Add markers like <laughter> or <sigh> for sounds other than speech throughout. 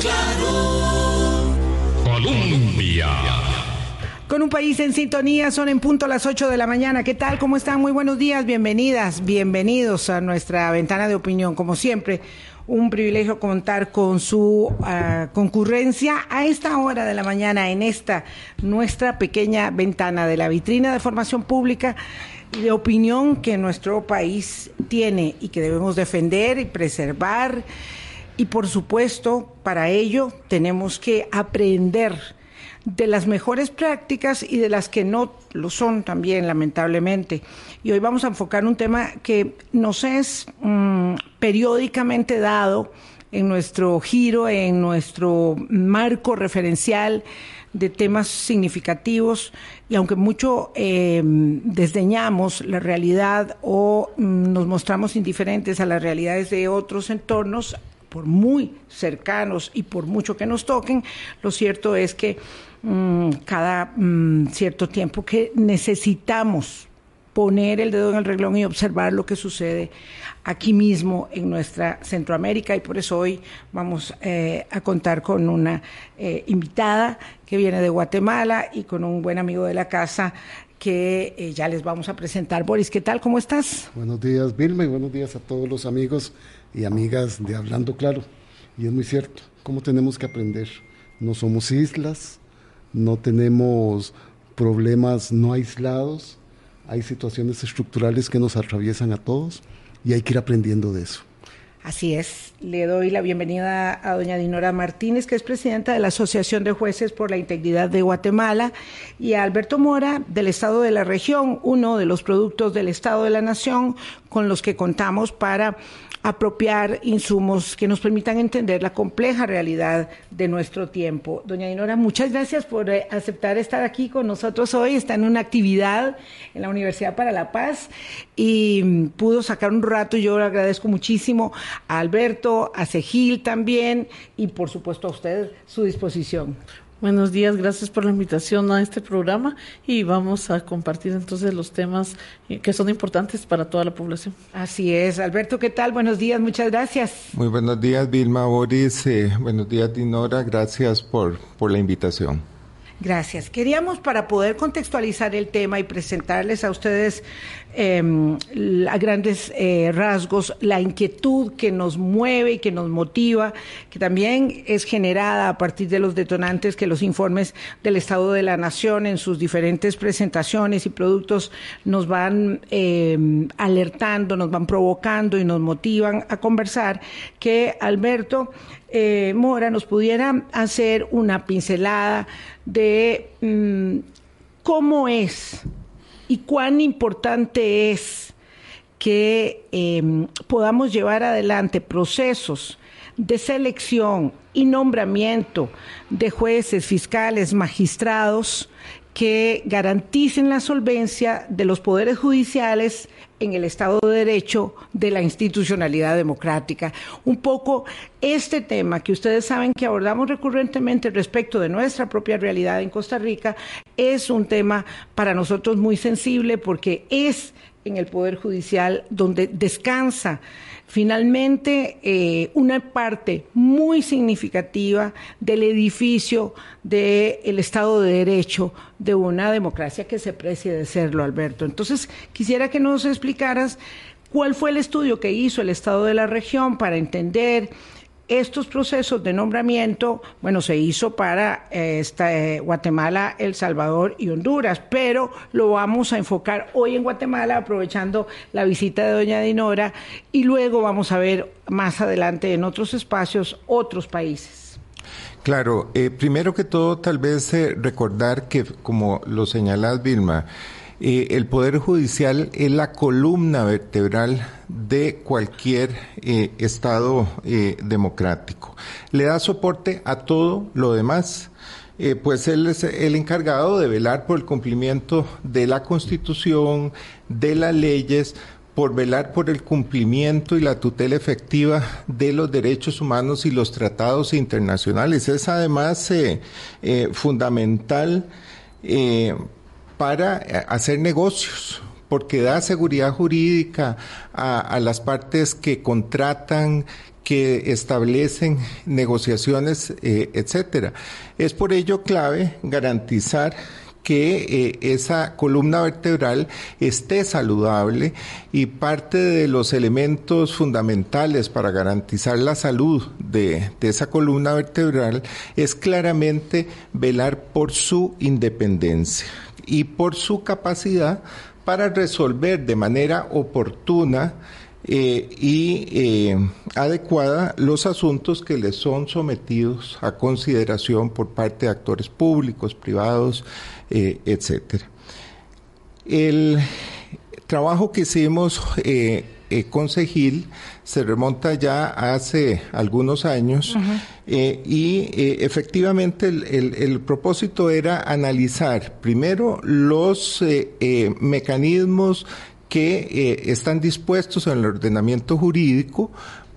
claro. Colombia. Con un país en sintonía, son en punto las 8 de la mañana. ¿Qué tal? ¿Cómo están? Muy buenos días, bienvenidas, bienvenidos a nuestra ventana de opinión. Como siempre, un privilegio contar con su uh, concurrencia a esta hora de la mañana en esta nuestra pequeña ventana de la vitrina de formación pública y de opinión que nuestro país tiene y que debemos defender y preservar. Y por supuesto, para ello tenemos que aprender de las mejores prácticas y de las que no lo son también, lamentablemente. Y hoy vamos a enfocar un tema que nos es mmm, periódicamente dado en nuestro giro, en nuestro marco referencial de temas significativos y aunque mucho eh, desdeñamos la realidad o mm, nos mostramos indiferentes a las realidades de otros entornos, por muy cercanos y por mucho que nos toquen, lo cierto es que mmm, cada mmm, cierto tiempo que necesitamos poner el dedo en el reglón y observar lo que sucede aquí mismo en nuestra Centroamérica y por eso hoy vamos eh, a contar con una eh, invitada que viene de Guatemala y con un buen amigo de la casa que eh, ya les vamos a presentar. Boris, ¿qué tal? ¿Cómo estás? Buenos días, Vilma, y buenos días a todos los amigos y amigas de Hablando Claro. Y es muy cierto, ¿cómo tenemos que aprender? No somos islas, no tenemos problemas no aislados, hay situaciones estructurales que nos atraviesan a todos y hay que ir aprendiendo de eso. Así es. Le doy la bienvenida a doña Dinora Martínez, que es presidenta de la Asociación de Jueces por la Integridad de Guatemala, y a Alberto Mora, del Estado de la Región, uno de los productos del Estado de la Nación con los que contamos para apropiar insumos que nos permitan entender la compleja realidad de nuestro tiempo. Doña Dinora, muchas gracias por eh, aceptar estar aquí con nosotros hoy. Está en una actividad en la Universidad para la Paz y mm, pudo sacar un rato. Yo le agradezco muchísimo a Alberto, a Segil también y por supuesto a usted su disposición. Buenos días, gracias por la invitación a este programa y vamos a compartir entonces los temas que son importantes para toda la población. Así es, Alberto, ¿qué tal? Buenos días, muchas gracias. Muy buenos días, Vilma Boris, eh, buenos días, Dinora, gracias por, por la invitación. Gracias. Queríamos para poder contextualizar el tema y presentarles a ustedes eh, a grandes eh, rasgos la inquietud que nos mueve y que nos motiva, que también es generada a partir de los detonantes que los informes del Estado de la Nación en sus diferentes presentaciones y productos nos van eh, alertando, nos van provocando y nos motivan a conversar, que Alberto eh, Mora nos pudiera hacer una pincelada de mmm, cómo es y cuán importante es que eh, podamos llevar adelante procesos de selección y nombramiento de jueces, fiscales, magistrados que garanticen la solvencia de los poderes judiciales en el Estado de Derecho de la institucionalidad democrática. Un poco este tema que ustedes saben que abordamos recurrentemente respecto de nuestra propia realidad en Costa Rica es un tema para nosotros muy sensible porque es en el Poder Judicial donde descansa finalmente eh, una parte muy significativa del edificio del de Estado de Derecho de una democracia que se precie de serlo, Alberto. Entonces, quisiera que nos explicaras cuál fue el estudio que hizo el Estado de la región para entender estos procesos de nombramiento, bueno, se hizo para eh, esta, eh, Guatemala, El Salvador y Honduras, pero lo vamos a enfocar hoy en Guatemala, aprovechando la visita de doña Dinora, y luego vamos a ver más adelante en otros espacios otros países. Claro, eh, primero que todo, tal vez recordar que, como lo señalas, Vilma, eh, el Poder Judicial es la columna vertebral de cualquier eh, Estado eh, democrático. Le da soporte a todo lo demás. Pues él es el encargado de velar por el cumplimiento de la Constitución, de las leyes, por velar por el cumplimiento y la tutela efectiva de los derechos humanos y los tratados internacionales. Es además fundamental para hacer negocios, porque da seguridad jurídica a, las partes que contratan, que establecen negociaciones, eh, etcétera. Es por ello clave garantizar que eh, esa columna vertebral esté saludable y parte de los elementos fundamentales para garantizar la salud de esa columna vertebral es claramente velar por su independencia y por su capacidad para resolver de manera oportuna eh, y eh, adecuada los asuntos que le son sometidos a consideración por parte de actores públicos, privados, eh, etcétera. El trabajo que hicimos eh, con Segil se remonta ya hace algunos años eh, y eh, efectivamente el, el- el propósito era analizar primero los eh, mecanismos que están dispuestos en el ordenamiento jurídico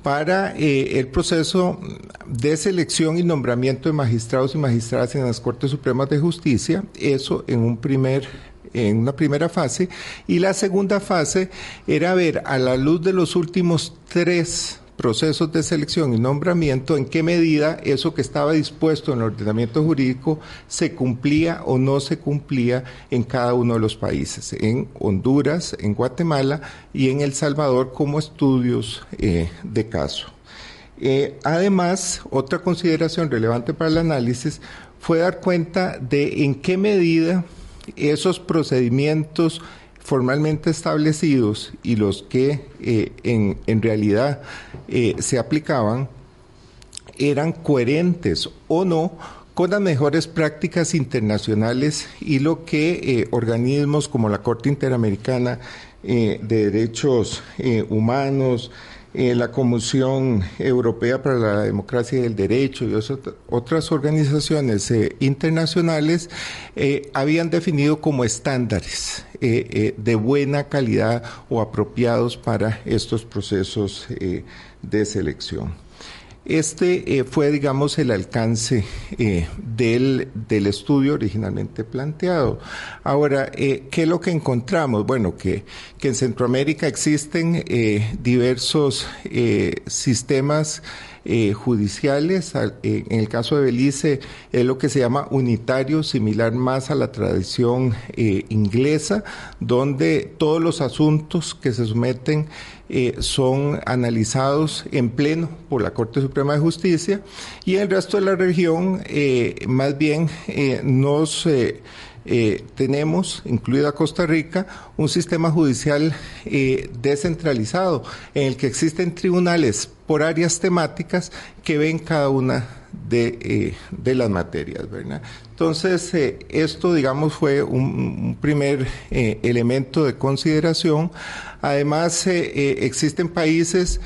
para eh, el proceso de selección y nombramiento de magistrados y magistradas en las Cortes Supremas de Justicia, eso en un primer en una primera fase y la segunda fase era ver a la luz de los últimos tres procesos de selección y nombramiento en qué medida eso que estaba dispuesto en el ordenamiento jurídico se cumplía o no se cumplía en cada uno de los países, en Honduras, en Guatemala y en El Salvador como estudios eh, de caso. Eh, además, otra consideración relevante para el análisis fue dar cuenta de en qué medida esos procedimientos formalmente establecidos y los que eh, en, en realidad eh, se aplicaban eran coherentes o no con las mejores prácticas internacionales y lo que eh, organismos como la Corte Interamericana de Derechos Humanos, eh, la Comisión Europea para la Democracia y el Derecho y otras organizaciones eh, internacionales eh, habían definido como estándares de buena calidad o apropiados para estos procesos de selección. Este eh, fue, digamos, el alcance eh, del, del estudio originalmente planteado. Ahora, eh, ¿qué es lo que encontramos? Bueno, que, que en Centroamérica existen diversos sistemas eh, judiciales. Al- eh, En el caso de Belice es lo que se llama unitario, similar más a la tradición eh, inglesa, donde todos los asuntos que se someten son analizados en pleno por la Corte Suprema de Justicia y el resto de la región más bien nos tenemos, incluida Costa Rica, un sistema judicial descentralizado en el que existen tribunales por áreas temáticas que ven cada una de, eh, de las materias, ¿verdad? Entonces, eh, esto, digamos, fue un, primer eh, elemento de consideración. Además, existen países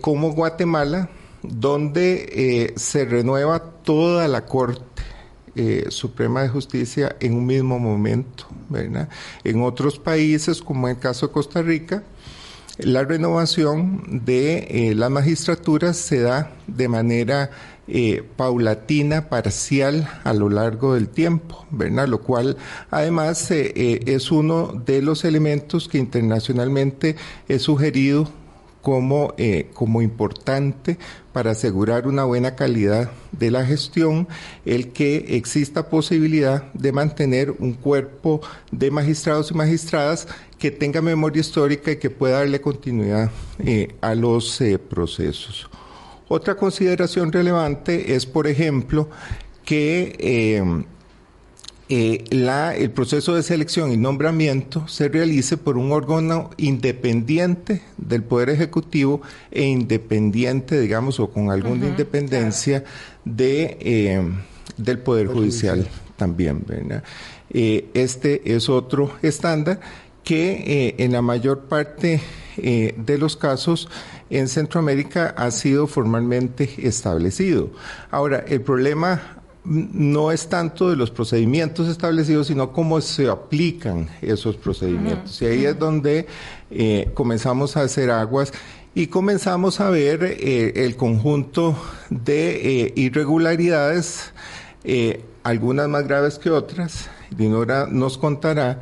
como Guatemala, donde se renueva toda la Corte Suprema de Justicia en un mismo momento, ¿verdad? En otros países, como en el caso de Costa Rica, la renovación de eh, las magistraturas se da de manera eh, paulatina, parcial a lo largo del tiempo, ¿verdad? Lo cual además eh, es uno de los elementos que internacionalmente es sugerido como, como importante para asegurar una buena calidad de la gestión, el que exista posibilidad de mantener un cuerpo de magistrados y magistradas que tenga memoria histórica y que pueda darle continuidad eh, a los eh, procesos. Otra consideración relevante es, por ejemplo, que eh, eh, la, el proceso de selección y nombramiento se realice por un órgano independiente del Poder Ejecutivo e independiente, digamos, o con alguna independencia de, eh, del Poder Judicial también. ¿verdad? Eh, este es otro estándar que eh, en la mayor parte eh, de los casos en Centroamérica ha sido formalmente establecido. Ahora, el problema no es tanto de los procedimientos establecidos, sino cómo se aplican esos procedimientos. Y ahí es donde eh, comenzamos a hacer aguas y comenzamos a ver eh, el conjunto de eh, irregularidades, algunas más graves que otras. Dinora nos contará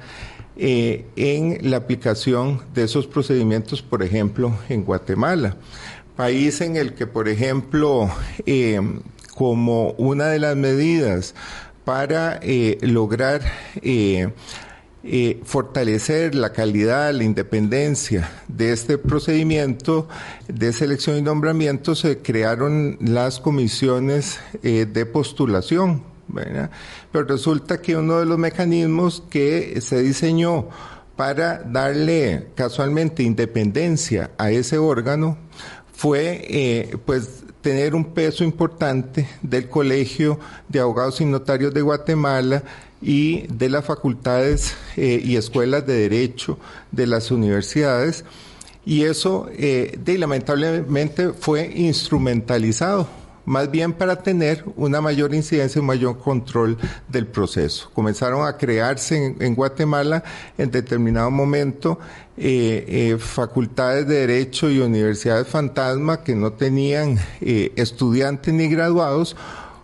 eh, en la aplicación de esos procedimientos, por ejemplo, en Guatemala país en el que, por ejemplo, eh, como una de las medidas para eh, lograr fortalecer la calidad, la independencia de este procedimiento de selección y nombramiento, se crearon las comisiones de postulación. Pero resulta que uno de los mecanismos que se diseñó para darle casualmente independencia a ese órgano fue pues tener un peso importante del Colegio de Abogados y Notarios de Guatemala y de las facultades eh, y escuelas de derecho de las universidades. Y eso eh, lamentablemente fue instrumentalizado más bien para tener una mayor incidencia, un mayor control del proceso. Comenzaron a crearse en, Guatemala en determinado momento eh, eh, facultades de derecho y universidades fantasma que no tenían eh, estudiantes ni graduados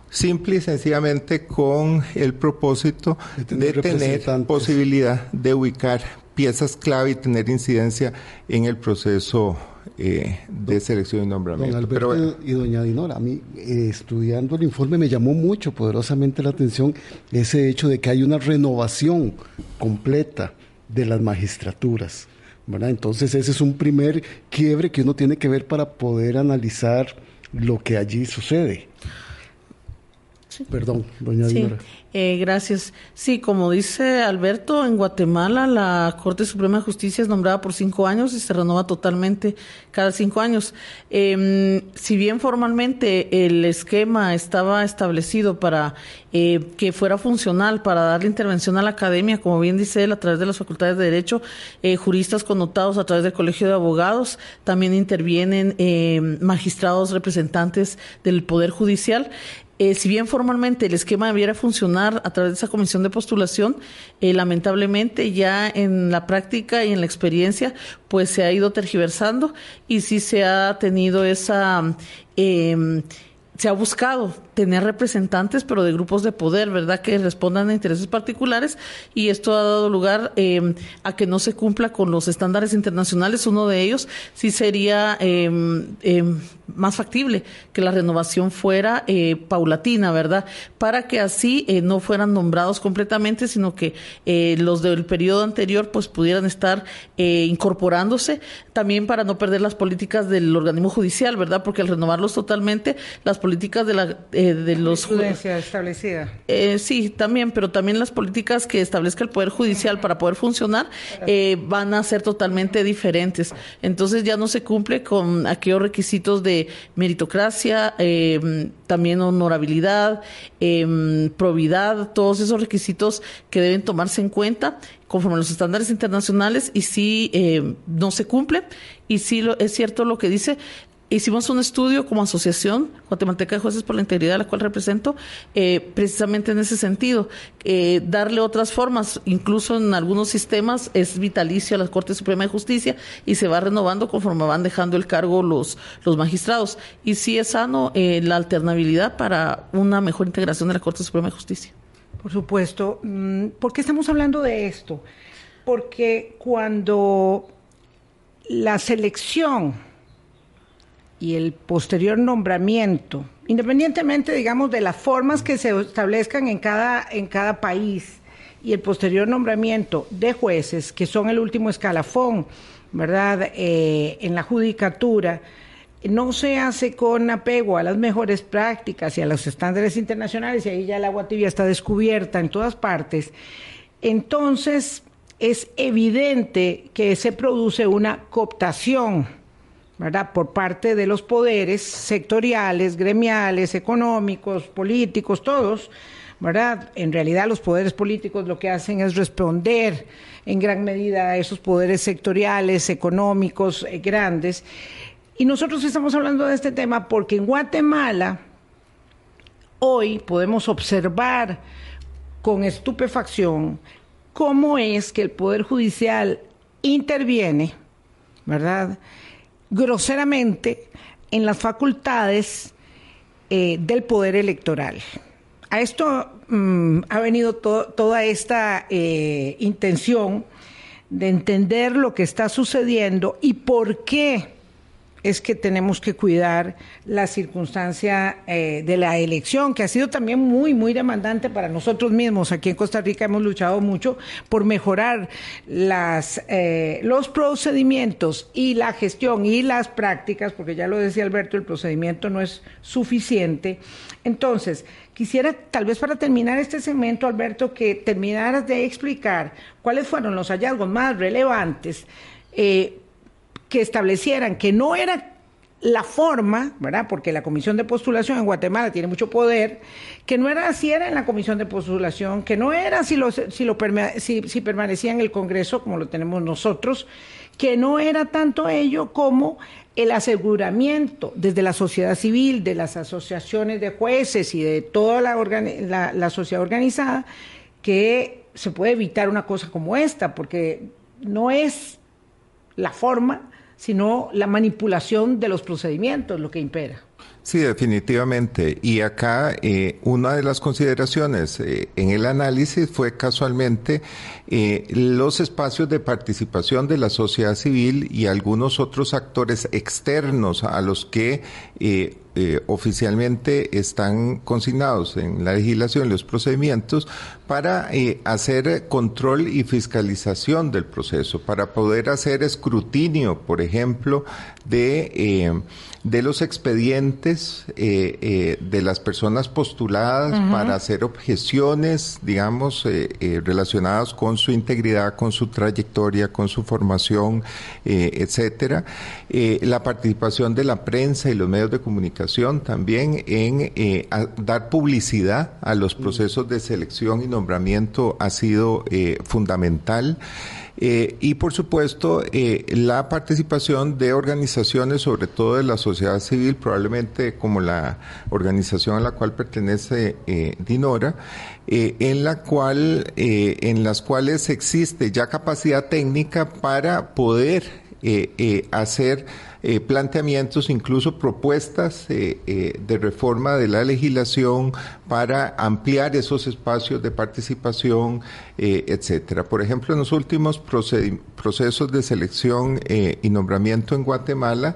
simple y sencillamente con el propósito de tener posibilidad de ubicar piezas clave y tener incidencia en el proceso eh, de selección y nombramiento. Don Alberto y doña Dinora, a mí eh, estudiando el informe me llamó mucho poderosamente la atención ese hecho de que hay una renovación completa de las magistraturas. ¿verdad? Entonces ese es un primer quiebre que uno tiene que ver para poder analizar lo que allí sucede. Perdón, doña Dinora. Eh, gracias. Sí, como dice Alberto, en Guatemala la Corte Suprema de Justicia es nombrada por cinco años y se renova totalmente cada cinco años. Em, si bien formalmente el esquema estaba establecido para eh, que fuera funcional, para darle intervención a la academia, como bien dice él, a través de las facultades de Derecho, eh, juristas connotados a través del Colegio de Abogados, también intervienen em, magistrados representantes del Poder Judicial. Eh, si bien formalmente el esquema debiera funcionar a través de esa comisión de postulación, eh, lamentablemente ya en la práctica y en la experiencia, pues se ha ido tergiversando y sí se ha tenido esa... Eh, se ha buscado tener representantes, pero de grupos de poder, ¿verdad?, que respondan a intereses particulares y esto ha dado lugar em, a que no se cumpla con los estándares internacionales. Uno de ellos sí sería em, em, más factible que la renovación fuera eh, paulatina, ¿verdad?, para que así eh, no fueran nombrados completamente, sino que eh, los del periodo anterior pues pudieran estar incorporándose, también para no perder las políticas del organismo judicial, ¿verdad?, porque al renovarlos totalmente, las políticas de la eh, de los establecida. Eh, sí, también, pero también las políticas que establezca el poder judicial para poder funcionar eh, van a ser totalmente diferentes. Entonces ya no se cumple con aquellos requisitos de meritocracia, eh, también honorabilidad, probidad, todos esos requisitos que deben tomarse en cuenta conforme a los estándares internacionales y si no se cumple y si lo, es cierto lo que dice Hicimos un estudio como asociación guatemalteca de jueces por la integridad, la cual represento, eh, precisamente en ese sentido, eh, darle otras formas, incluso en algunos sistemas es vitalicio a la Corte Suprema de Justicia y se va renovando conforme van dejando el cargo los, los magistrados. Y sí es sano eh, la alternabilidad para una mejor integración de la Corte Suprema de Justicia. Por supuesto. Mm, ¿Por qué estamos hablando de esto? Porque cuando la selección y el posterior nombramiento, independientemente, digamos, de las formas que se establezcan en cada, en cada país y el posterior nombramiento de jueces, que son el último escalafón, ¿verdad?, eh, en la judicatura, no se hace con apego a las mejores prácticas y a los estándares internacionales, y ahí ya el agua tibia está descubierta en todas partes, entonces es evidente que se produce una cooptación ¿verdad? por parte de los poderes sectoriales, gremiales, económicos, políticos, todos, ¿verdad? En realidad los poderes políticos lo que hacen es responder en gran medida a esos poderes sectoriales, económicos eh, grandes. Y nosotros estamos hablando de este tema porque en Guatemala hoy podemos observar con estupefacción cómo es que el Poder Judicial interviene, ¿verdad? Groseramente en las facultades eh, del poder electoral. A esto mm, ha venido toda esta eh, intención de entender lo que está sucediendo y por qué es que tenemos que cuidar la circunstancia eh, de la elección, que ha sido también muy, muy demandante para nosotros mismos. Aquí en Costa Rica hemos luchado mucho por mejorar las, eh, los procedimientos y la gestión y las prácticas, porque ya lo decía Alberto, el procedimiento no es suficiente. Entonces, quisiera, tal vez para terminar este segmento, Alberto, que terminaras de explicar cuáles fueron los hallazgos más relevantes. Eh, que establecieran que no era la forma, ¿verdad? Porque la comisión de postulación en Guatemala tiene mucho poder, que no era si era en la comisión de postulación, que no era si, lo, si, permanecía en el Congreso como lo tenemos nosotros, que no era tanto ello como el aseguramiento desde la sociedad civil, de las asociaciones de jueces y de toda la sociedad organizada, que se puede evitar una cosa como esta, porque no es la forma, sino la manipulación de los procedimientos lo que impera. Sí, definitivamente. Y acá eh, una de las consideraciones eh, en el análisis fue casualmente eh, los espacios de participación de la sociedad civil y algunos otros actores externos a los que oficialmente están consignados en la legislación, los procedimientos, para hacer control y fiscalización del proceso, para poder hacer escrutinio, por ejemplo, de de los expedientes eh, eh, de las personas postuladas para hacer objeciones, digamos, eh, relacionadas con su integridad, con su trayectoria, con su formación, etcétera. la participación de la prensa y los medios de comunicación también en dar publicidad a los procesos de selección y nombramiento ha sido fundamental. Eh, y por supuesto, eh, la participación de organizaciones, sobre todo de la sociedad civil, probablemente como la organización a la cual pertenece eh, Dinora, en la cual, en las cuales existe ya capacidad técnica para poder hacer eh, planteamientos, incluso propuestas eh, eh, de reforma de la legislación para ampliar esos espacios de participación, etcétera. Por ejemplo, en los últimos procesos de selección y nombramiento en Guatemala,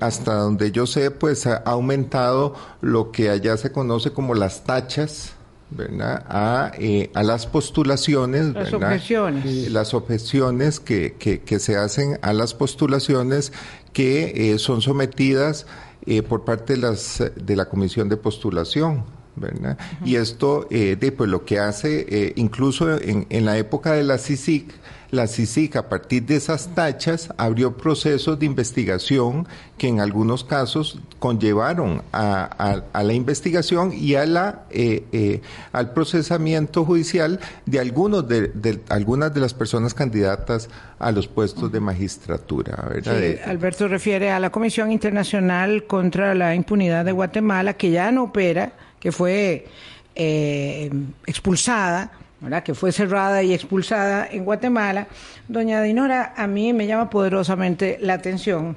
hasta donde yo sé, pues ha aumentado lo que allá se conoce como las tachas ¿verdad? A, eh, a las postulaciones, las objeciones, las objeciones que, que, se hacen a las postulaciones que eh, son sometidas eh, por parte de, las, de la comisión de postulación. ¿verdad? Y esto, de, pues lo que hace, incluso en, en la época de la CICIC, la CICIC a partir de esas tachas abrió procesos de investigación que en algunos casos conllevaron a, la investigación y a la, eh, eh, al procesamiento judicial de, algunos de, algunas de las personas candidatas a los puestos de magistratura. Alberto refiere a la Comisión Internacional contra la Impunidad de Guatemala, que ya no opera, que fue eh, expulsada que fue cerrada y expulsada en Guatemala, doña Dinora, a mí me llama poderosamente la atención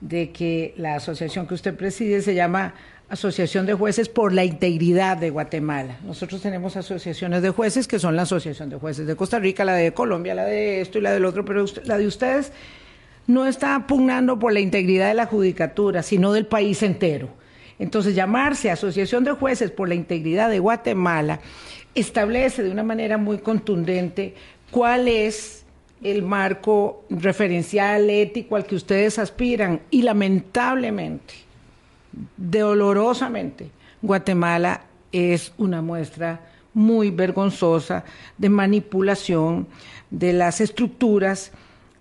de que la asociación que usted preside se llama Asociación de Jueces por la Integridad de Guatemala. Nosotros tenemos asociaciones de jueces que son la Asociación de Jueces de Costa Rica, la de Colombia, la de esto y la del otro, pero la de ustedes no está pugnando por la integridad de la judicatura, sino del país entero. Entonces, llamarse Asociación de Jueces por la Integridad de Guatemala establece de una manera muy contundente cuál es el marco referencial ético al que ustedes aspiran. Y lamentablemente, dolorosamente, Guatemala es una muestra muy vergonzosa de manipulación de las estructuras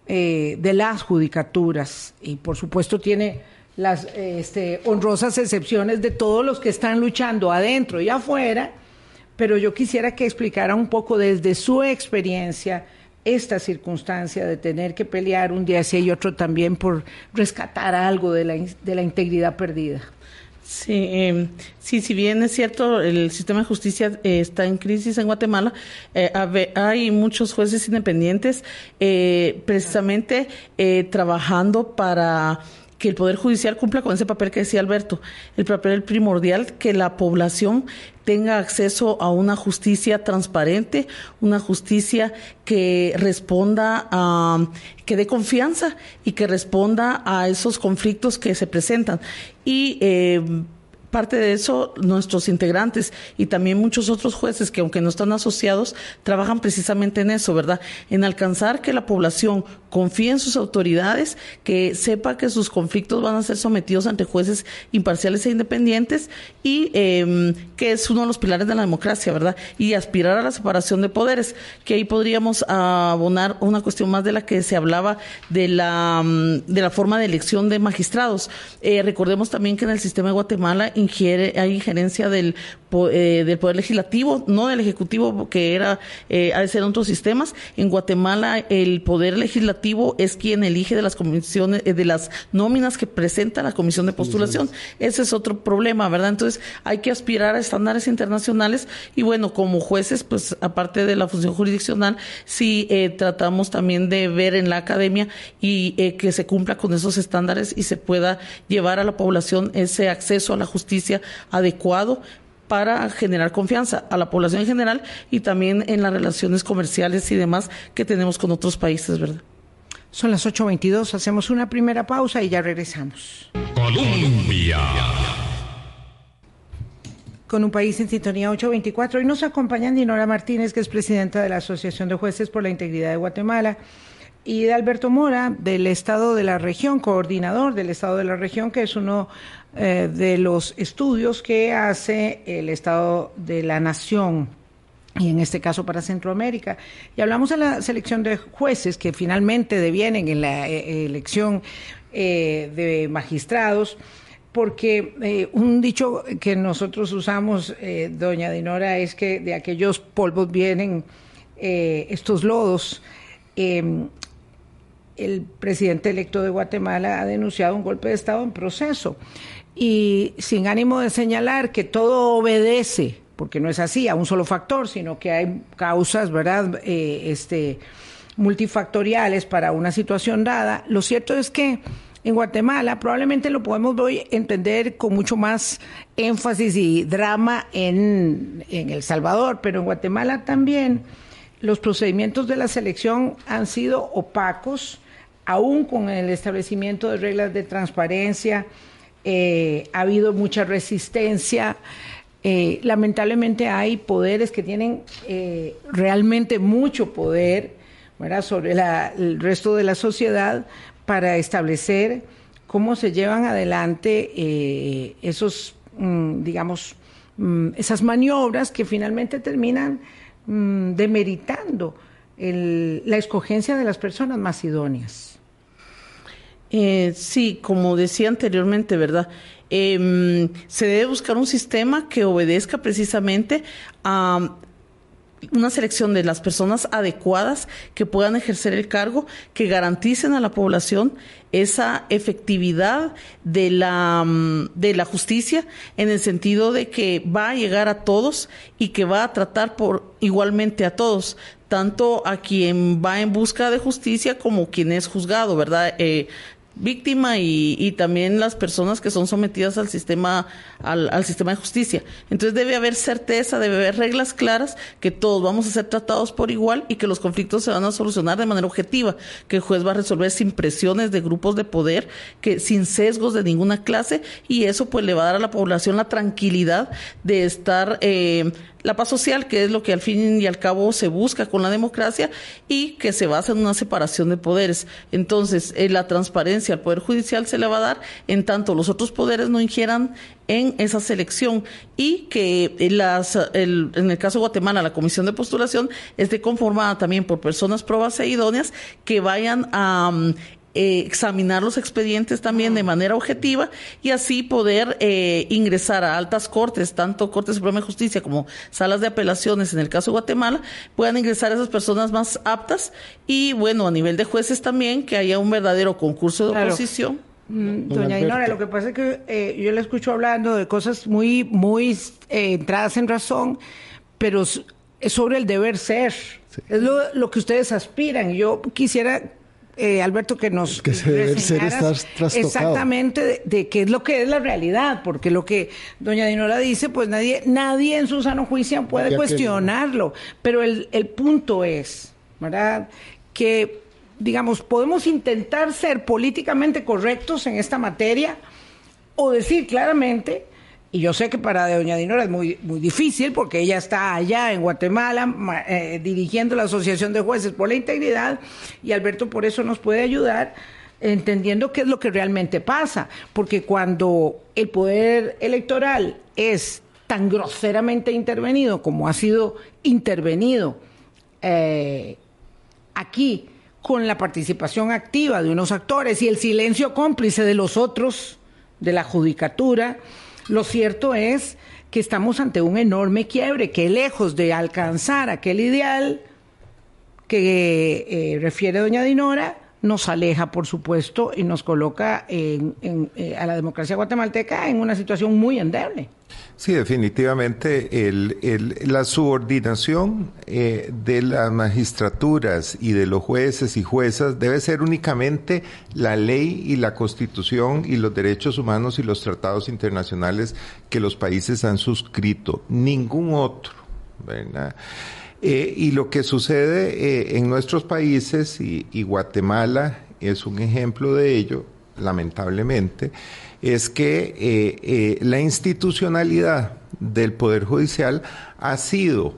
eh, de las judicaturas. Y por supuesto tiene las este, honrosas excepciones de todos los que están luchando adentro y afuera pero yo quisiera que explicara un poco desde su experiencia esta circunstancia de tener que pelear un día sí y otro también por rescatar algo de la, de la integridad perdida. Sí, em, sí, si bien es cierto, el sistema de justicia eh, está en crisis en Guatemala, eh, hay muchos jueces independientes eh, precisamente trabajando para que el Poder Judicial cumpla con ese papel que decía Alberto, el papel primordial, que la población tenga acceso a una justicia transparente, una justicia que responda a, que dé confianza y que responda a esos conflictos que se presentan. Y eh, parte de eso nuestros integrantes y también muchos otros jueces que aunque no están asociados trabajan precisamente en eso, ¿verdad? En alcanzar que la población confíe en sus autoridades, que sepa que sus conflictos van a ser sometidos ante jueces imparciales e independientes y em, que es uno de los pilares de la democracia, ¿verdad? Y aspirar a la separación de poderes, que ahí podríamos abonar una cuestión más de la que se hablaba de la, mm, de la forma de elección de magistrados. Eh, recordemos también que en el sistema de Guatemala ingiere, hay injerencia del, eh, del Poder Legislativo, no del Ejecutivo, que era, eh, ha de ser en otros sistemas. En Guatemala, el Poder Legislativo es quien elige de las comisiones, eh, de las nóminas que presenta la Comisión de Postulación. Ese es otro problema, ¿verdad? Entonces, hay que aspirar a estándares internacionales y bueno, como jueces, pues aparte de la función jurisdiccional, sí eh, tratamos también de ver en la academia y eh, que se cumpla con esos estándares y se pueda llevar a la población ese acceso a la justicia adecuado para generar confianza a la población en general y también en las relaciones comerciales y demás que tenemos con otros países, ¿verdad? Son las 8.22, hacemos una primera pausa y ya regresamos. Colombia. Con un país en sintonía 824. Hoy nos acompaña Dinora Martínez, que es presidenta de la Asociación de Jueces por la Integridad de Guatemala, y de Alberto Mora, del Estado de la Región, coordinador del Estado de la Región, que es uno eh, de los estudios que hace el Estado de la Nación y en este caso para Centroamérica. Y hablamos de la selección de jueces que finalmente devienen en la eh, elección eh, de magistrados, porque un dicho que nosotros usamos, doña Dinora, es que de aquellos polvos vienen estos lodos. el presidente electo de Guatemala ha denunciado un golpe de Estado en proceso y sin ánimo de señalar que todo obedece, porque no es así, a un solo factor, sino que hay causas, ¿verdad?, eh, este, multifactoriales para una situación dada. Lo cierto es que en Guatemala probablemente lo podemos hoy entender con mucho más énfasis y drama en, en El Salvador, pero en Guatemala también los procedimientos de la selección han sido opacos, aún con el establecimiento de reglas de transparencia, eh, ha habido mucha resistencia. Eh, lamentablemente hay poderes que tienen eh, realmente mucho poder sobre el resto de la sociedad para establecer cómo se llevan adelante esos, mm, digamos, mm, esas maniobras que finalmente terminan mm, demeritando la escogencia de las personas más idóneas. Eh, sí, como decía anteriormente, ¿verdad? Em, se debe buscar un sistema que obedezca precisamente a una selección de las personas adecuadas que puedan ejercer el cargo, que garanticen a la población esa efectividad de la, mm, de la justicia en el sentido de que va a llegar a todos y que va a tratar por igualmente a todos, tanto a quien va en busca de justicia como quien es juzgado, ¿verdad? Eh, víctima y, también las personas que son sometidas al sistema al, al, sistema de justicia. Entonces debe haber certeza, debe haber reglas claras que todos vamos a ser tratados por igual y que los conflictos se van a solucionar de manera objetiva, que el juez va a resolver sin presiones de grupos de poder, que sin sesgos de ninguna clase y eso pues le va a dar a la población la tranquilidad de estar eh, la paz social, que es lo que al fin y al cabo se busca con la democracia y que se basa en una separación de poderes. Entonces, eh, la transparencia al Poder Judicial se le va a dar en tanto los otros poderes no ingieran en esa selección y que las, el, en el caso de Guatemala la comisión de postulación esté conformada también por personas probas e idóneas que vayan a eh, examinar los expedientes también de manera objetiva y así poder eh, ingresar a altas cortes, tanto Corte Suprema de Justicia como salas de apelaciones en el caso de Guatemala, puedan ingresar a esas personas más aptas y bueno, a nivel de jueces también, que haya un verdadero concurso de oposición. Mm, doña Inora, lo que pasa es que eh, yo le escucho hablando de cosas muy, muy entradas en razón, pero es sobre el deber ser. Es lo, lo que ustedes aspiran. Yo quisiera eh, Alberto, que nos que se debe ser estar trastocado. exactamente de, de, qué es lo que es la realidad, porque lo que doña Dinora dice, pues nadie, nadie en su sano juicio puede ya cuestionarlo. Pero el, el punto es, ¿verdad? Que digamos, podemos intentar ser políticamente correctos en esta materia o decir claramente y yo sé que para doña Dinora es muy, muy difícil porque ella está allá en Guatemala eh, dirigiendo la Asociación de Jueces por la Integridad y Alberto por eso nos puede ayudar entendiendo qué es lo que realmente pasa. Porque cuando el poder electoral es tan groseramente intervenido como ha sido intervenido eh, aquí con la participación activa de unos actores y el silencio cómplice de los otros, de la judicatura, lo cierto es que estamos ante un enorme quiebre que lejos de alcanzar aquel ideal que eh, refiere doña Dinora, nos aleja, por supuesto, y nos coloca en, eh, a la democracia guatemalteca en una situación muy endeble. Sí, definitivamente la subordinación eh, de las magistraturas y de los jueces y juezas debe ser únicamente la ley y la constitución y los derechos humanos y los tratados internacionales que los países han suscrito, ningún otro. ¿verdad? Eh, y lo que sucede eh, en nuestros países, y, Guatemala es un ejemplo de ello, lamentablemente, es que eh, la institucionalidad del Poder Judicial ha sido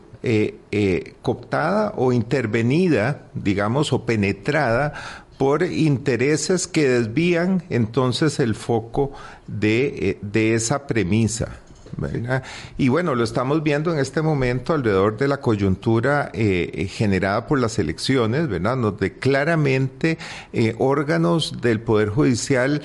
cooptada o intervenida, digamos, o penetrada por intereses que desvían entonces el foco de esa premisa. ¿Verdad? Y bueno, lo estamos viendo en este momento alrededor de la coyuntura eh, generada por las elecciones, ¿verdad? Donde claramente eh, órganos del Poder Judicial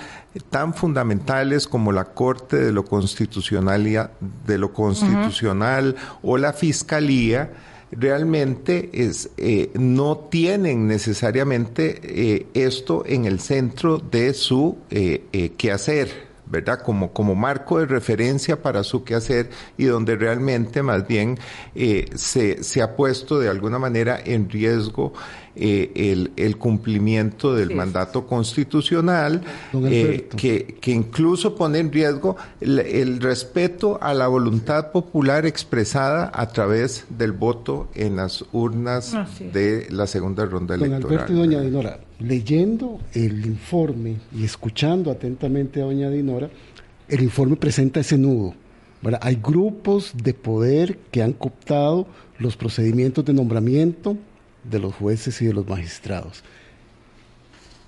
tan fundamentales como la Corte de lo Constitucional, de lo constitucional uh -huh. o la Fiscalía, realmente es, eh, no tienen necesariamente eh, esto en el centro de su eh, eh quehacer. ¿Verdad? Como, como marco de referencia para su quehacer y donde realmente más bien eh, se, se, ha puesto de alguna manera en riesgo eh, el, el, cumplimiento del sí. mandato constitucional, eh, que, que, incluso pone en riesgo el, el, respeto a la voluntad popular expresada a través del voto en las urnas de la segunda ronda Don electoral. Alberto y doña Dinora, leyendo el informe y escuchando atentamente a doña Dinora, el informe presenta ese nudo. ¿verdad? Hay grupos de poder que han cooptado los procedimientos de nombramiento de los jueces y de los magistrados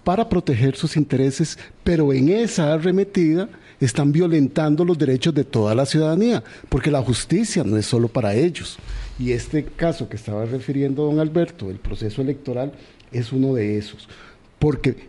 para proteger sus intereses, pero en esa arremetida están violentando los derechos de toda la ciudadanía, porque la justicia no es solo para ellos. Y este caso que estaba refiriendo don Alberto, el proceso electoral, es uno de esos, porque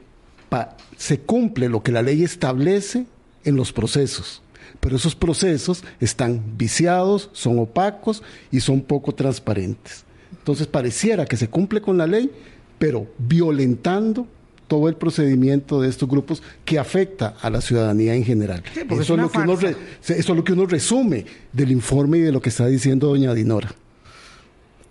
se cumple lo que la ley establece en los procesos, pero esos procesos están viciados, son opacos y son poco transparentes. Entonces pareciera que se cumple con la ley, pero violentando todo el procedimiento de estos grupos que afecta a la ciudadanía en general. Sí, eso, es, es lo que uno re, eso es lo que uno resume del informe y de lo que está diciendo doña Dinora.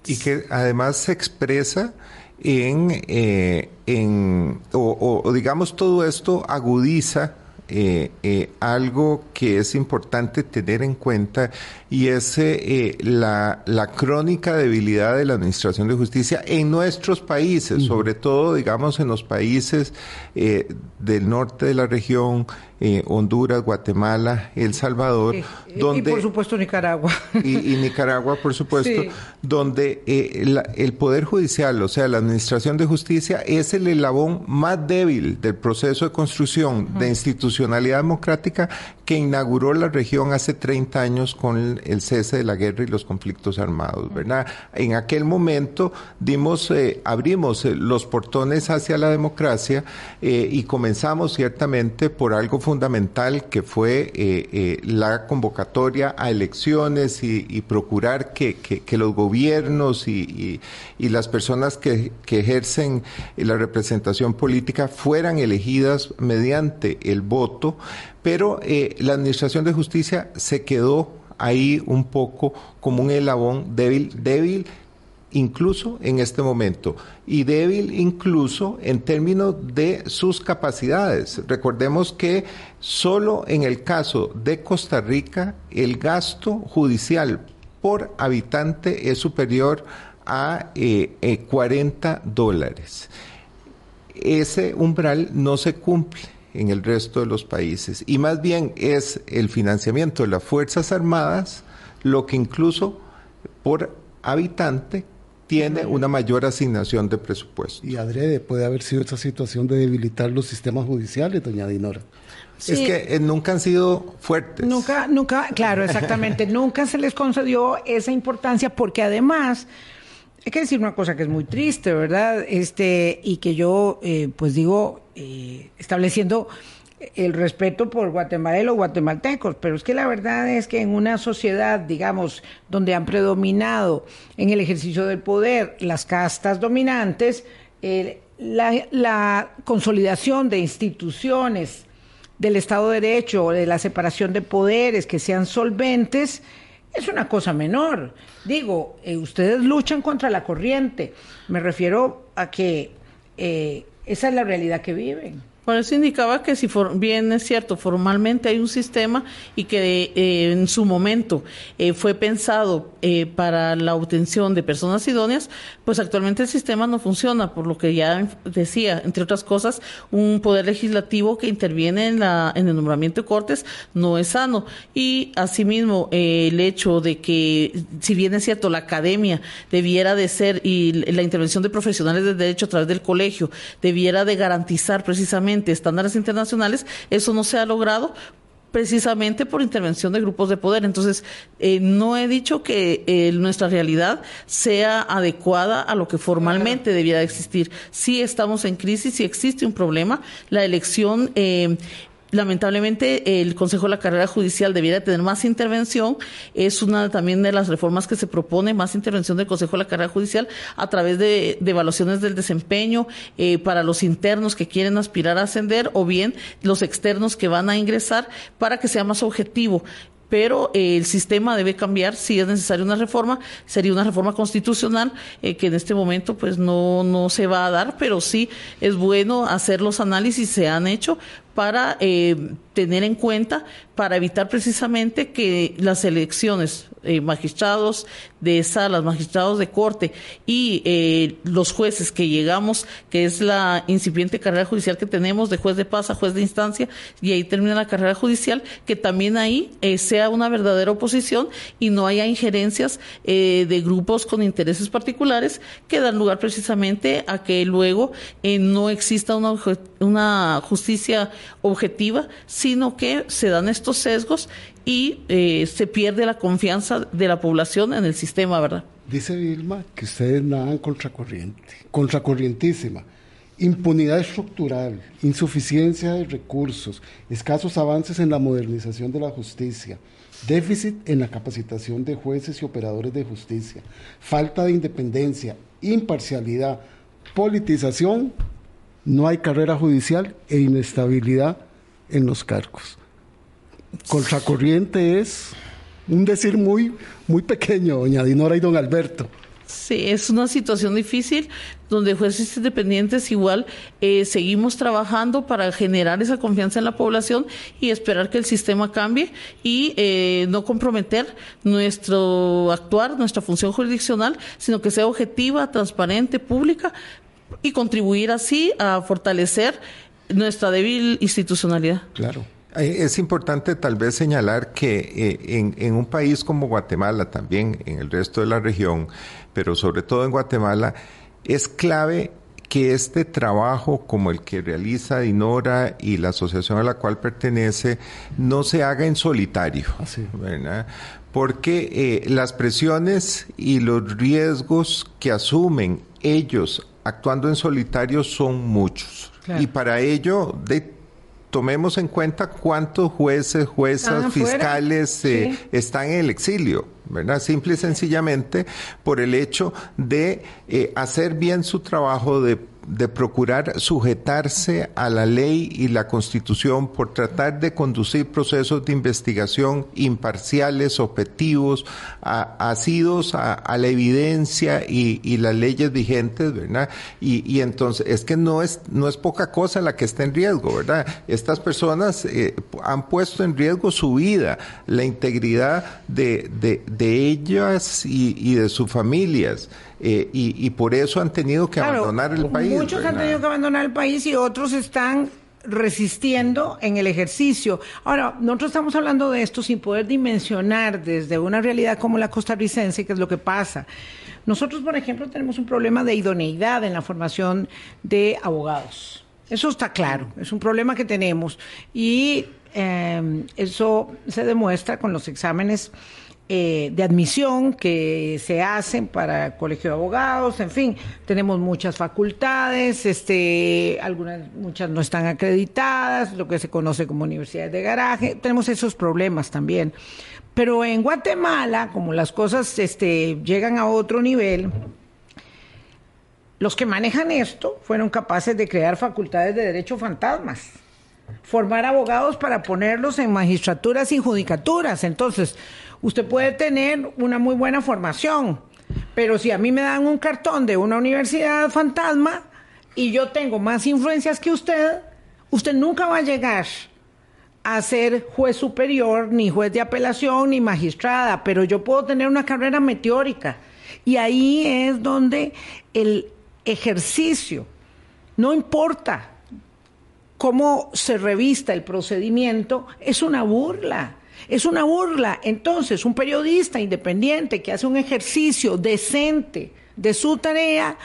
Y que además se expresa en, eh, en o, o, digamos todo esto agudiza eh, eh, algo que es importante tener en cuenta y es eh, la, la, crónica debilidad de la Administración de Justicia en nuestros países, uh -huh. sobre todo, digamos, en los países eh, del norte de la región, eh, Honduras, Guatemala, El Salvador, donde... Y por supuesto Nicaragua. Y, y Nicaragua, por <laughs> supuesto, sí. donde eh, la, el Poder Judicial, o sea, la Administración de Justicia, es el eslabón más débil del proceso de construcción uh -huh. de institucionalidad democrática que inauguró la región hace 30 años con el cese de la guerra y los conflictos armados, ¿verdad? En aquel momento dimos, eh, abrimos eh, los portones hacia la democracia eh, y comenzamos ciertamente por algo fundamental que fue eh, la convocatoria a elecciones y, y procurar que, que, que, los gobiernos y, y, y las personas que, que ejercen la representación política fueran elegidas mediante el voto, pero eh, la Administración de Justicia se quedó ahí un poco como un eslabón débil, débil incluso en este momento, y débil incluso en términos de sus capacidades. Recordemos que solo en el caso de Costa Rica el gasto judicial por habitante es superior a 40 eh, eh, dólares. Ese umbral no se cumple en el resto de los países y más bien es el financiamiento de las Fuerzas Armadas lo que incluso por habitante tiene una mayor asignación de presupuesto. Y adrede, puede haber sido esa situación de debilitar los sistemas judiciales, doña Dinora. Es que eh, nunca han sido fuertes. Nunca, nunca, claro, exactamente, <laughs> nunca se les concedió esa importancia porque además, hay que decir una cosa que es muy triste, ¿verdad? Este, y que yo, eh, pues digo, eh, estableciendo el respeto por Guatemala y los guatemaltecos, pero es que la verdad es que en una sociedad, digamos, donde han predominado en el ejercicio del poder las castas dominantes, la, consolidación de instituciones del Estado de Derecho o de la separación de poderes que sean solventes es una cosa menor. Digo, eh, ustedes luchan contra la corriente. Me refiero a que eh, esa es la realidad que viven. Por eso indicaba que si bien es cierto, formalmente hay un sistema y que eh, en su momento eh, fue pensado eh, para la obtención de personas idóneas, pues actualmente el sistema no funciona, por lo que ya decía, entre otras cosas, un poder legislativo que interviene en, la, en el nombramiento de cortes no es sano. Y asimismo, el hecho de que, si bien es cierto, la academia debiera de ser y la intervención de profesionales de derecho a través del colegio debiera de garantizar precisamente estándares internacionales, eso no se ha logrado precisamente por intervención de grupos de poder. Entonces, eh, no he dicho que eh, nuestra realidad sea adecuada a lo que formalmente debiera existir. Sí estamos en crisis, sí existe un problema. La elección eh, lamentablemente el Consejo de la Carrera Judicial debiera tener más intervención. Es una también de las reformas que se propone, más intervención del Consejo de la Carrera Judicial a través de, evaluaciones del desempeño eh, para los internos que quieren aspirar a ascender o bien los externos que van a ingresar para que sea más objetivo. Pero eh, el sistema debe cambiar. Si es necesaria una reforma sería una reforma constitucional eh, que en este momento pues no no se va a dar pero sí es bueno hacer los análisis. Se han hecho para eh, tener en cuenta para evitar precisamente que las elecciones eh, magistrados de salas, magistrados de corte y eh, los jueces que llegamos, que es la incipiente carrera judicial que tenemos de juez de paz a juez de instancia y ahí termina la carrera judicial, que también ahí sea una verdadera oposición y no haya injerencias de grupos con intereses particulares que dan lugar precisamente a que luego no exista una, una justicia objetiva, sino que se dan estos sesgos y eh, se pierde la confianza de la población en el sistema, ¿verdad? Dice Vilma que ustedes nadan contracorriente, contracorrientísima. Impunidad estructural, insuficiencia de recursos, escasos avances en la modernización de la justicia, déficit en la capacitación de jueces y operadores de justicia, falta de independencia, imparcialidad, politización no hay carrera judicial e inestabilidad en los cargos. Contracorriente es un decir muy, muy pequeño, doña Dinora y don Alberto. Sí, es una situación difícil donde jueces independientes igual eh, seguimos trabajando para generar esa confianza en la población y esperar que el sistema cambie y eh, no comprometer nuestro actuar, nuestra función jurisdiccional, sino que sea objetiva, transparente, pública, y contribuir así a fortalecer nuestra débil institucionalidad. Claro. Es importante tal vez señalar que eh, en, un país como Guatemala, también en el resto de la región, pero sobre todo en Guatemala, es clave que este trabajo como el que realiza Dinora y la asociación a la cual pertenece no se haga en solitario, porque eh, las presiones y los riesgos que asumen ellos actuando en solitario son muchos. Y para ello, tomemos en cuenta cuántos jueces, juezas, fiscales eh, están en el exilio, ¿verdad? Simple y sencillamente por el hecho de eh, hacer bien su trabajo, de de procurar sujetarse a la ley y la constitución por tratar de conducir procesos de investigación imparciales, objetivos, asidos a, la evidencia y, las leyes vigentes, ¿verdad? Y, entonces es que no es, no es poca cosa la que está en riesgo, ¿verdad? Estas personas eh, han puesto en riesgo su vida, la integridad de, de, ellas y de sus familias. Eh, y, por eso han tenido que abandonar el país. Muchos han tenido que abandonar el país y otros están resistiendo en el ejercicio. Ahora, nosotros estamos hablando de esto sin poder dimensionar desde una realidad como la costarricense, que es lo que pasa. Nosotros, por ejemplo, tenemos un problema de idoneidad en la formación de abogados. Eso está claro, es un problema que tenemos y eh, eso se demuestra con los exámenes eh, de admisión que se hacen para colegio de abogados, en fin, tenemos muchas facultades, este, algunas, muchas no están acreditadas, lo que se conoce como universidades de garaje, tenemos esos problemas también. Pero en Guatemala, como las cosas este, llegan a otro nivel, los que manejan esto fueron capaces de crear facultades de derecho fantasmas formar abogados para ponerlos en magistraturas y judicaturas. Entonces, usted puede tener una muy buena formación, pero si a mí me dan un cartón de una universidad fantasma y yo tengo más influencias que usted, usted nunca va a llegar a ser juez superior, ni juez de apelación, ni magistrada, pero yo puedo tener una carrera meteórica. Y ahí es donde el ejercicio, no importa cómo se revista el procedimiento, es una burla. Es una burla. Entonces, un periodista independiente que hace un ejercicio decente de su tarea,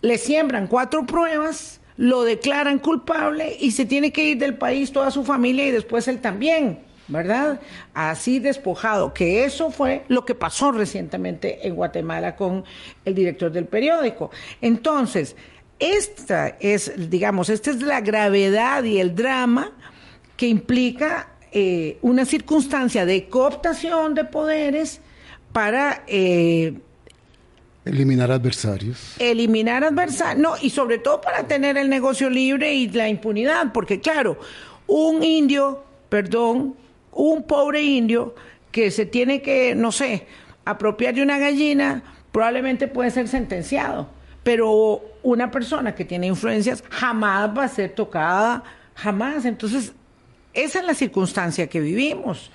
le siembran cuatro pruebas, lo declaran culpable y se tiene que ir del país toda su familia y después él también, ¿verdad? Así despojado, que eso fue lo que pasó recientemente en Guatemala con el director del periódico. Entonces, esta es, digamos, esta es la gravedad y el drama que implica eh, una circunstancia de cooptación de poderes para... Eh, eliminar adversarios. Eliminar adversarios, no, y sobre todo para tener el negocio libre y la impunidad, porque claro, un indio, perdón, un pobre indio que se tiene que, no sé, apropiar de una gallina, probablemente puede ser sentenciado, pero una persona que tiene influencias jamás va a ser tocada, jamás. Entonces, esa es la circunstancia que vivimos.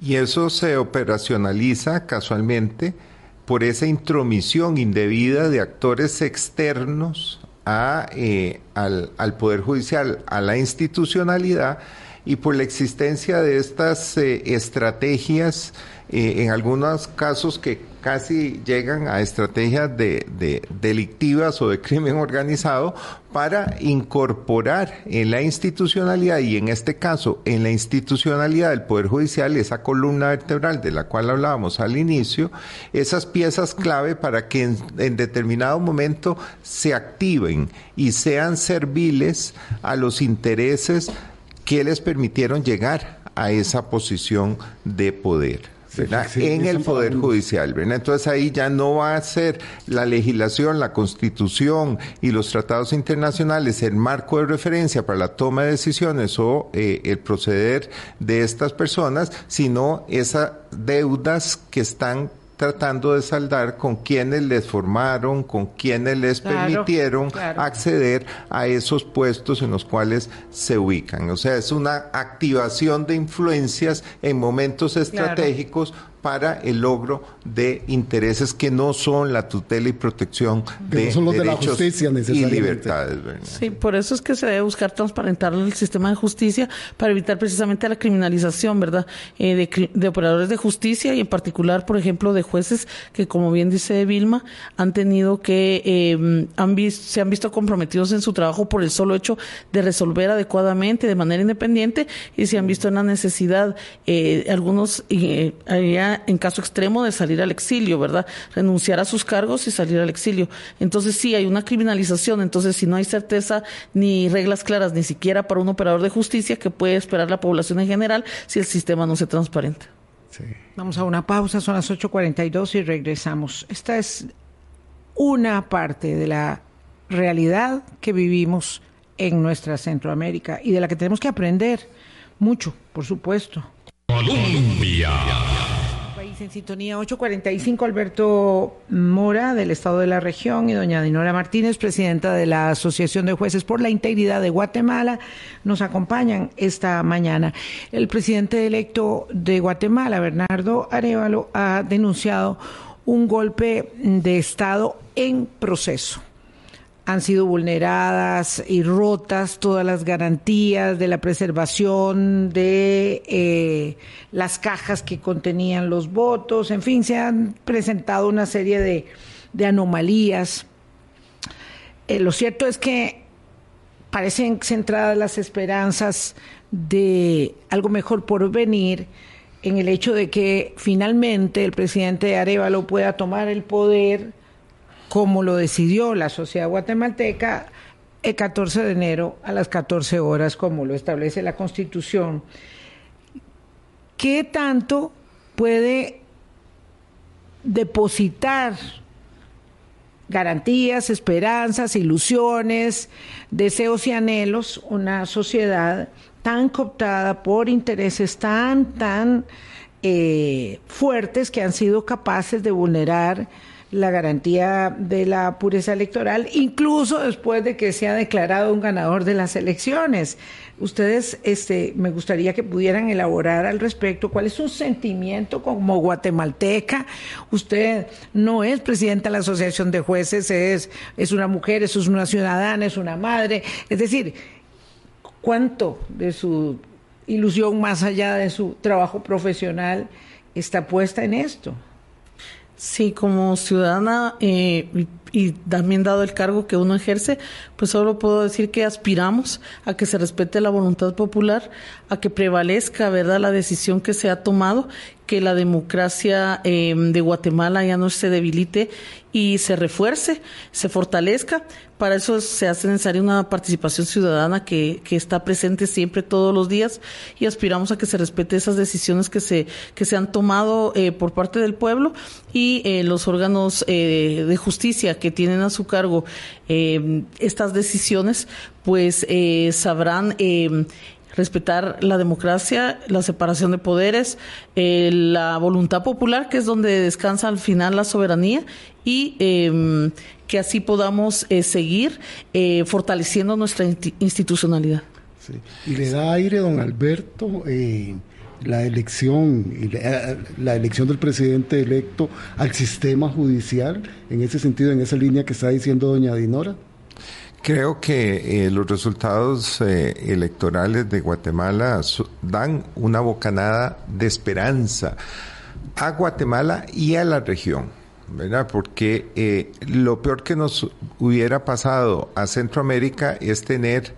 Y eso se operacionaliza casualmente por esa intromisión indebida de actores externos eh, al, al, Poder Judicial, a la institucionalidad, y por la existencia de estas eh, estrategias, eh, en algunos casos que casi llegan a estrategias de, delictivas o de crimen organizado para incorporar en la institucionalidad y en este caso en la institucionalidad del Poder Judicial, esa columna vertebral de la cual hablábamos al inicio, esas piezas clave para que en, en determinado momento se activen y sean serviles a los intereses que les permitieron llegar a esa posición de poder en el Poder Judicial. Entonces ahí ya no va a ser la legislación, la constitución y los tratados internacionales el marco de referencia para la toma de decisiones o eh, el proceder de estas personas, sino esas deudas que están tratando de saldar con quienes les formaron, con quienes les permitieron acceder a esos puestos en los cuales se ubican. O sea, es una activación de influencias en momentos estratégicos para el logro de intereses que no son la tutela y protección de, derechos y libertades. Sí, por eso es que se debe buscar transparentar el sistema de justicia para evitar precisamente la criminalización, ¿verdad? Eh, de, operadores de justicia y en particular, por ejemplo, de jueces que, como bien dice Vilma, han tenido que, eh, han se han visto comprometidos en su trabajo por el solo hecho de resolver adecuadamente, de manera independiente, y se han visto en la necesidad, eh, algunos eh, allá en caso extremo de salir al exilio, ¿verdad? Renunciar a sus cargos y salir al exilio. Entonces sí, hay una criminalización, entonces si no hay certeza ni reglas claras, ni siquiera para un operador de justicia, que puede esperar la población en general si el sistema no se transparenta. Sí. Vamos a una pausa, son las 8.42 y regresamos. Esta es una parte de la realidad que vivimos en nuestra Centroamérica y de la que tenemos que aprender mucho, por supuesto. Colombia. En sintonía 845, Alberto Mora, del Estado de la Región, y doña Dinora Martínez, presidenta de la Asociación de Jueces por la Integridad de Guatemala, nos acompañan esta mañana. El presidente electo de Guatemala, Bernardo Arevalo, ha denunciado un golpe de Estado en proceso han sido vulneradas y rotas todas las garantías de la preservación de eh, las cajas que contenían los votos, en fin, se han presentado una serie de, de anomalías. Eh, lo cierto es que parecen centradas las esperanzas de algo mejor por venir en el hecho de que finalmente el presidente Arevalo pueda tomar el poder como lo decidió la sociedad guatemalteca el 14 de enero a las 14 horas, como lo establece la Constitución. ¿Qué tanto puede depositar garantías, esperanzas, ilusiones, deseos y anhelos una sociedad tan cooptada por intereses tan, tan eh, fuertes que han sido capaces de vulnerar la garantía de la pureza electoral, incluso después de que se ha declarado un ganador de las elecciones. Ustedes, este, me gustaría que pudieran elaborar al respecto cuál es su sentimiento como guatemalteca. Usted no es presidenta de la Asociación de Jueces, es, es una mujer, es una ciudadana, es una madre. Es decir, ¿cuánto de su ilusión más allá de su trabajo profesional está puesta en esto? Sí, como ciudadana eh, y también dado el cargo que uno ejerce, pues solo puedo decir que aspiramos a que se respete la voluntad popular, a que prevalezca, ¿verdad?, la decisión que se ha tomado, que la democracia eh, de Guatemala ya no se debilite y se refuerce, se fortalezca. Para eso se hace necesaria una participación ciudadana que, que está presente siempre todos los días y aspiramos a que se respete esas decisiones que se, que se han tomado eh, por parte del pueblo y eh, los órganos eh, de justicia que tienen a su cargo estas decisiones, pues sabrán respetar la democracia, la separación de poderes, la voluntad popular, que es donde descansa al final la soberanía, y eh, que así podamos eh, seguir eh, fortaleciendo nuestra institucionalidad. Y le da aire, don Alberto, eh, la elección y la, la, elección del presidente electo al sistema judicial, en ese sentido, en esa línea que está diciendo doña Dinora. Creo que eh, los resultados eh, electorales de Guatemala dan una bocanada de esperanza a Guatemala y a la región. ¿verdad? Porque eh, lo peor que nos hubiera pasado a Centroamérica es tener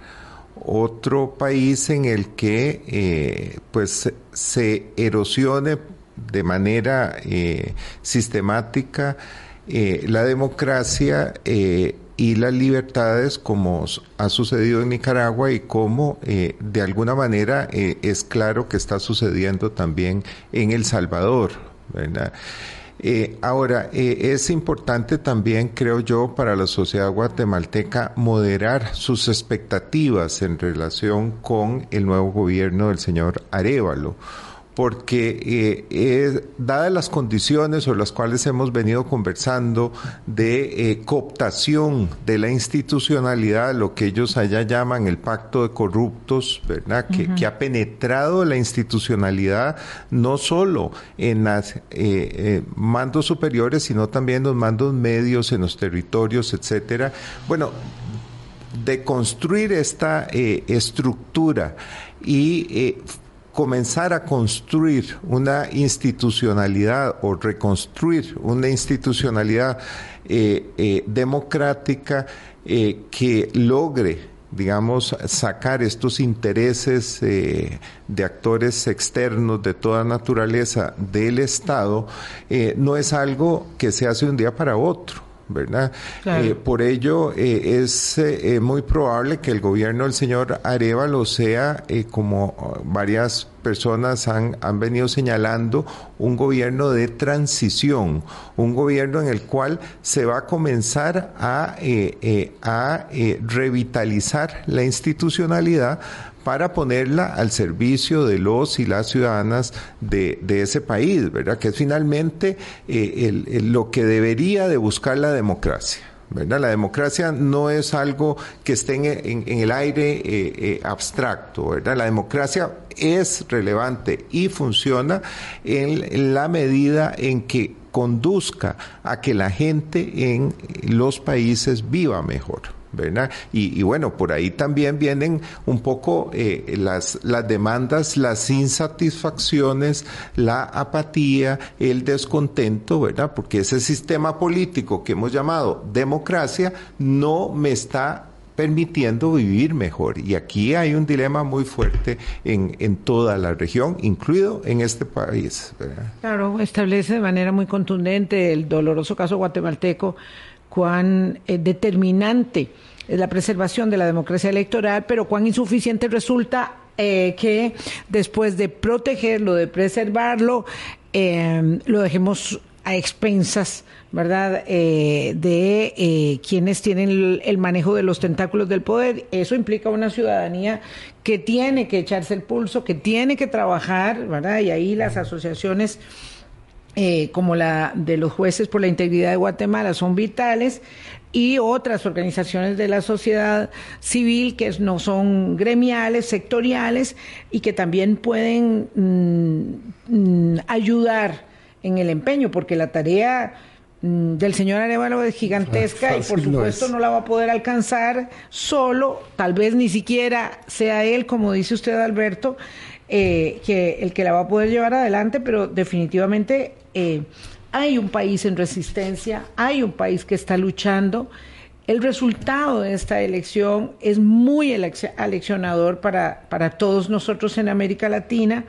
otro país en el que pues se erosione de manera sistemática la democracia eh, y las libertades como ha sucedido en Nicaragua y como eh, de alguna manera es claro que está sucediendo también en El Salvador. Eh, ahora, eh, es importante también, creo yo, para la sociedad guatemalteca moderar sus expectativas en relación con el nuevo gobierno del señor Arevalo porque eh, dadas las condiciones sobre las cuales hemos venido conversando de eh, cooptación de la institucionalidad, lo que ellos allá llaman el pacto de corruptos, ¿verdad? Que, uh -huh. que ha penetrado la institucionalidad no solo en los eh, mandos superiores, sino también en los mandos medios, en los territorios, etcétera. Bueno, de construir esta estructura y comenzar a construir una institucionalidad o reconstruir una institucionalidad eh, eh, democrática eh, que logre digamos, sacar estos intereses de actores externos de toda naturaleza del Estado, no es algo que se hace de un día para otro. ¿Verdad? Eh, por ello eh, es eh, muy probable que el gobierno del señor Arevalo sea, como varias personas han, han venido señalando, un gobierno de transición, un gobierno en el cual se va a comenzar a, a revitalizar la institucionalidad para ponerla al servicio de los y las ciudadanas de, ese país, ¿verdad? Que es finalmente eh, lo que debería de buscar la democracia. ¿verdad? La democracia no es algo que esté en, el aire eh, eh, abstracto, ¿verdad? La democracia es relevante y funciona en la medida en que conduzca a que la gente en los países viva mejor. ¿Verdad? Y, bueno, por ahí también vienen un poco eh, las, las demandas, las insatisfacciones, la apatía, el descontento, ¿verdad? Porque ese sistema político que hemos llamado democracia no me está permitiendo vivir mejor. Y aquí hay un dilema muy fuerte en, en toda la región, incluido en este país. Claro, establece de manera muy contundente el doloroso caso guatemalteco cuán eh, determinante es la preservación de la democracia electoral, pero cuán insuficiente resulta eh, que después de protegerlo, de preservarlo, em, lo dejemos a expensas, ¿verdad?, eh, de quienes tienen el, el, manejo de los tentáculos del poder. Eso implica una ciudadanía que tiene que echarse el pulso, que tiene que trabajar, ¿verdad? Y ahí las asociaciones eh, como la de los jueces por la integridad de Guatemala son vitales y otras organizaciones de la sociedad civil que no son gremiales, sectoriales y que también pueden mm, mm, ayudar en el empeño, porque la tarea mm, del señor Arevalo es gigantesca y por supuesto no, no, la va a poder alcanzar solo, tal vez ni siquiera sea él, como dice usted Alberto, eh, que el que la va a poder llevar adelante, pero definitivamente eh, hay un país en resistencia, hay un país que está luchando. El resultado de esta elección es muy aleccionador para, para todos nosotros en América Latina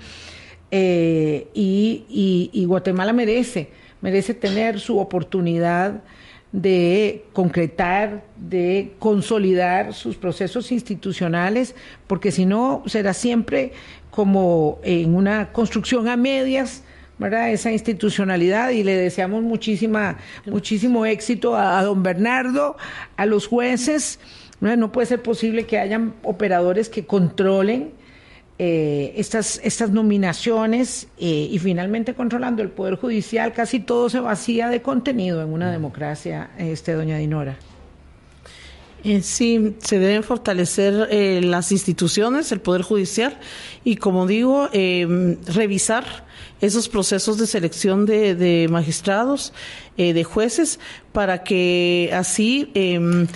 eh, y, y Guatemala merece, merece tener su oportunidad de concretar, de consolidar sus procesos institucionales, porque si no será siempre como en una construcción a medias, ¿verdad? Esa institucionalidad y le deseamos muchísima, muchísimo éxito a, don Bernardo, a los jueces. ¿no? puede ser posible que hayan operadores que controlen eh, estas, estas nominaciones eh, y finalmente controlando el Poder Judicial, casi todo se vacía de contenido en una democracia, este, doña Dinora. Eh, sí, se deben fortalecer eh, las instituciones, el Poder Judicial y, como digo, eh, revisar esos procesos de selección de, de magistrados, de jueces, para que así em,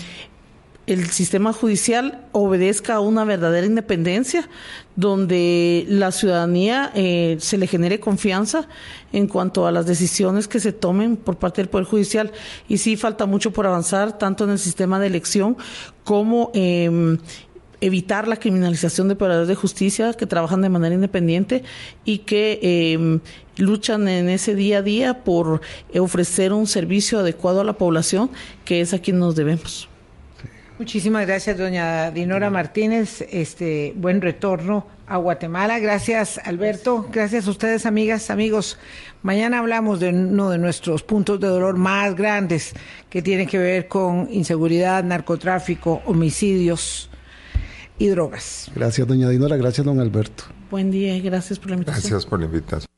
el sistema judicial obedezca a una verdadera independencia, donde la ciudadanía eh, se le genere confianza en cuanto a las decisiones que se tomen por parte del Poder Judicial. Y sí falta mucho por avanzar, tanto en el sistema de elección como eh, evitar la criminalización de operadores de justicia que trabajan de manera independiente y que eh, luchan en ese día a día por ofrecer un servicio adecuado a la población, que es a quien nos debemos. Muchísimas gracias, doña Dinora Martínez. Este buen retorno a Guatemala. Gracias, Alberto. Gracias a ustedes, amigas, amigos. Mañana hablamos de uno de nuestros puntos de dolor más grandes que tiene que ver con inseguridad, narcotráfico, homicidios y drogas. Gracias, doña Dinora. Gracias, don Alberto. Buen día y gracias por la invitación. Gracias por la invitación.